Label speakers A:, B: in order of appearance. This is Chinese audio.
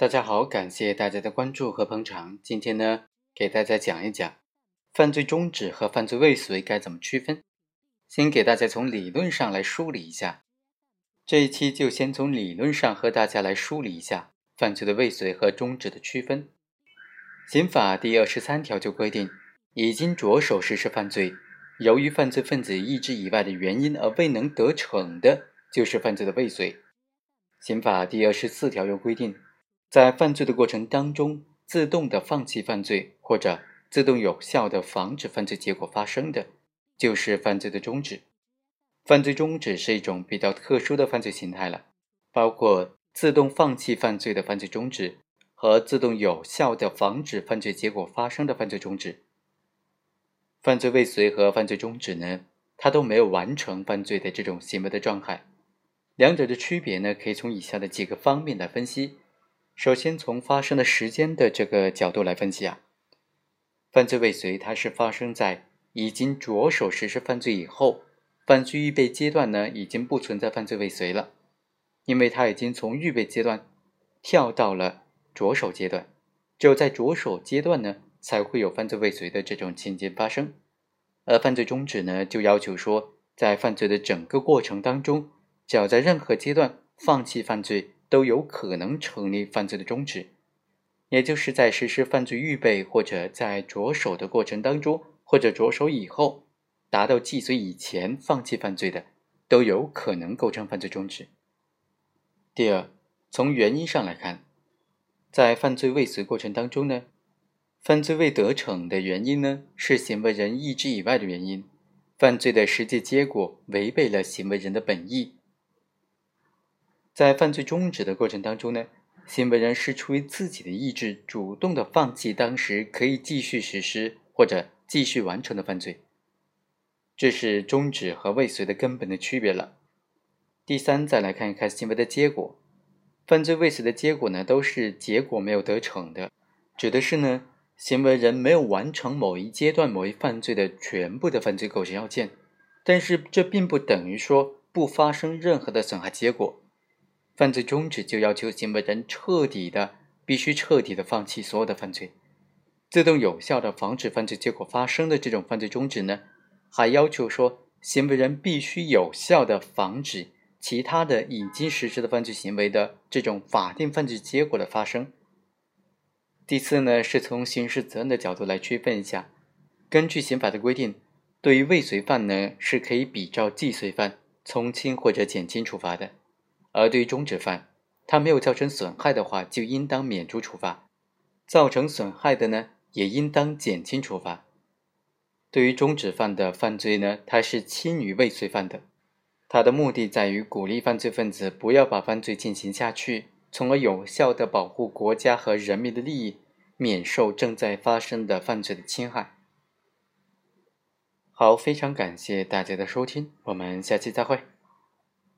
A: 大家好，感谢大家的关注和捧场。今天呢，给大家讲一讲犯罪中止和犯罪未遂该怎么区分。先给大家从理论上来梳理一下。这一期就先从理论上和大家来梳理一下犯罪的未遂和中止的区分。刑法第二十三条就规定，已经着手实施犯罪，由于犯罪分子意志以外的原因而未能得逞的，就是犯罪的未遂。刑法第二十四条又规定。在犯罪的过程当中，自动的放弃犯罪或者自动有效的防止犯罪结果发生的，就是犯罪的终止。犯罪终止是一种比较特殊的犯罪形态了，包括自动放弃犯罪的犯罪终止和自动有效的防止犯罪结果发生的犯罪终止。犯罪未遂和犯罪终止呢，它都没有完成犯罪的这种行为的状态。两者的区别呢，可以从以下的几个方面来分析。首先，从发生的时间的这个角度来分析啊，犯罪未遂它是发生在已经着手实施犯罪以后，犯罪预备阶段呢已经不存在犯罪未遂了，因为它已经从预备阶段跳到了着手阶段，只有在着手阶段呢才会有犯罪未遂的这种情节发生，而犯罪终止呢就要求说，在犯罪的整个过程当中，只要在任何阶段放弃犯罪。都有可能成立犯罪的终止，也就是在实施犯罪预备或者在着手的过程当中，或者着手以后，达到既遂以前放弃犯罪的，都有可能构成犯罪终止。第二，从原因上来看，在犯罪未遂过程当中呢，犯罪未得逞的原因呢是行为人意志以外的原因，犯罪的实际结果违背了行为人的本意。在犯罪终止的过程当中呢，行为人是出于自己的意志，主动的放弃当时可以继续实施或者继续完成的犯罪，这是终止和未遂的根本的区别了。第三，再来看一看行为的结果，犯罪未遂的结果呢，都是结果没有得逞的，指的是呢，行为人没有完成某一阶段某一犯罪的全部的犯罪构成要件，但是这并不等于说不发生任何的损害结果。犯罪终止就要求行为人彻底的、必须彻底的放弃所有的犯罪，自动有效的防止犯罪结果发生的这种犯罪终止呢，还要求说行为人必须有效的防止其他的已经实施的犯罪行为的这种法定犯罪结果的发生。第四呢，是从刑事责任的角度来区分一下，根据刑法的规定，对于未遂犯呢是可以比照既遂犯从轻或者减轻处罚的。而对于终止犯，他没有造成损害的话，就应当免除处罚；造成损害的呢，也应当减轻处罚。对于终止犯的犯罪呢，它是轻于未遂犯的，它的目的在于鼓励犯罪分子不要把犯罪进行下去，从而有效的保护国家和人民的利益，免受正在发生的犯罪的侵害。好，非常感谢大家的收听，我们下期再会。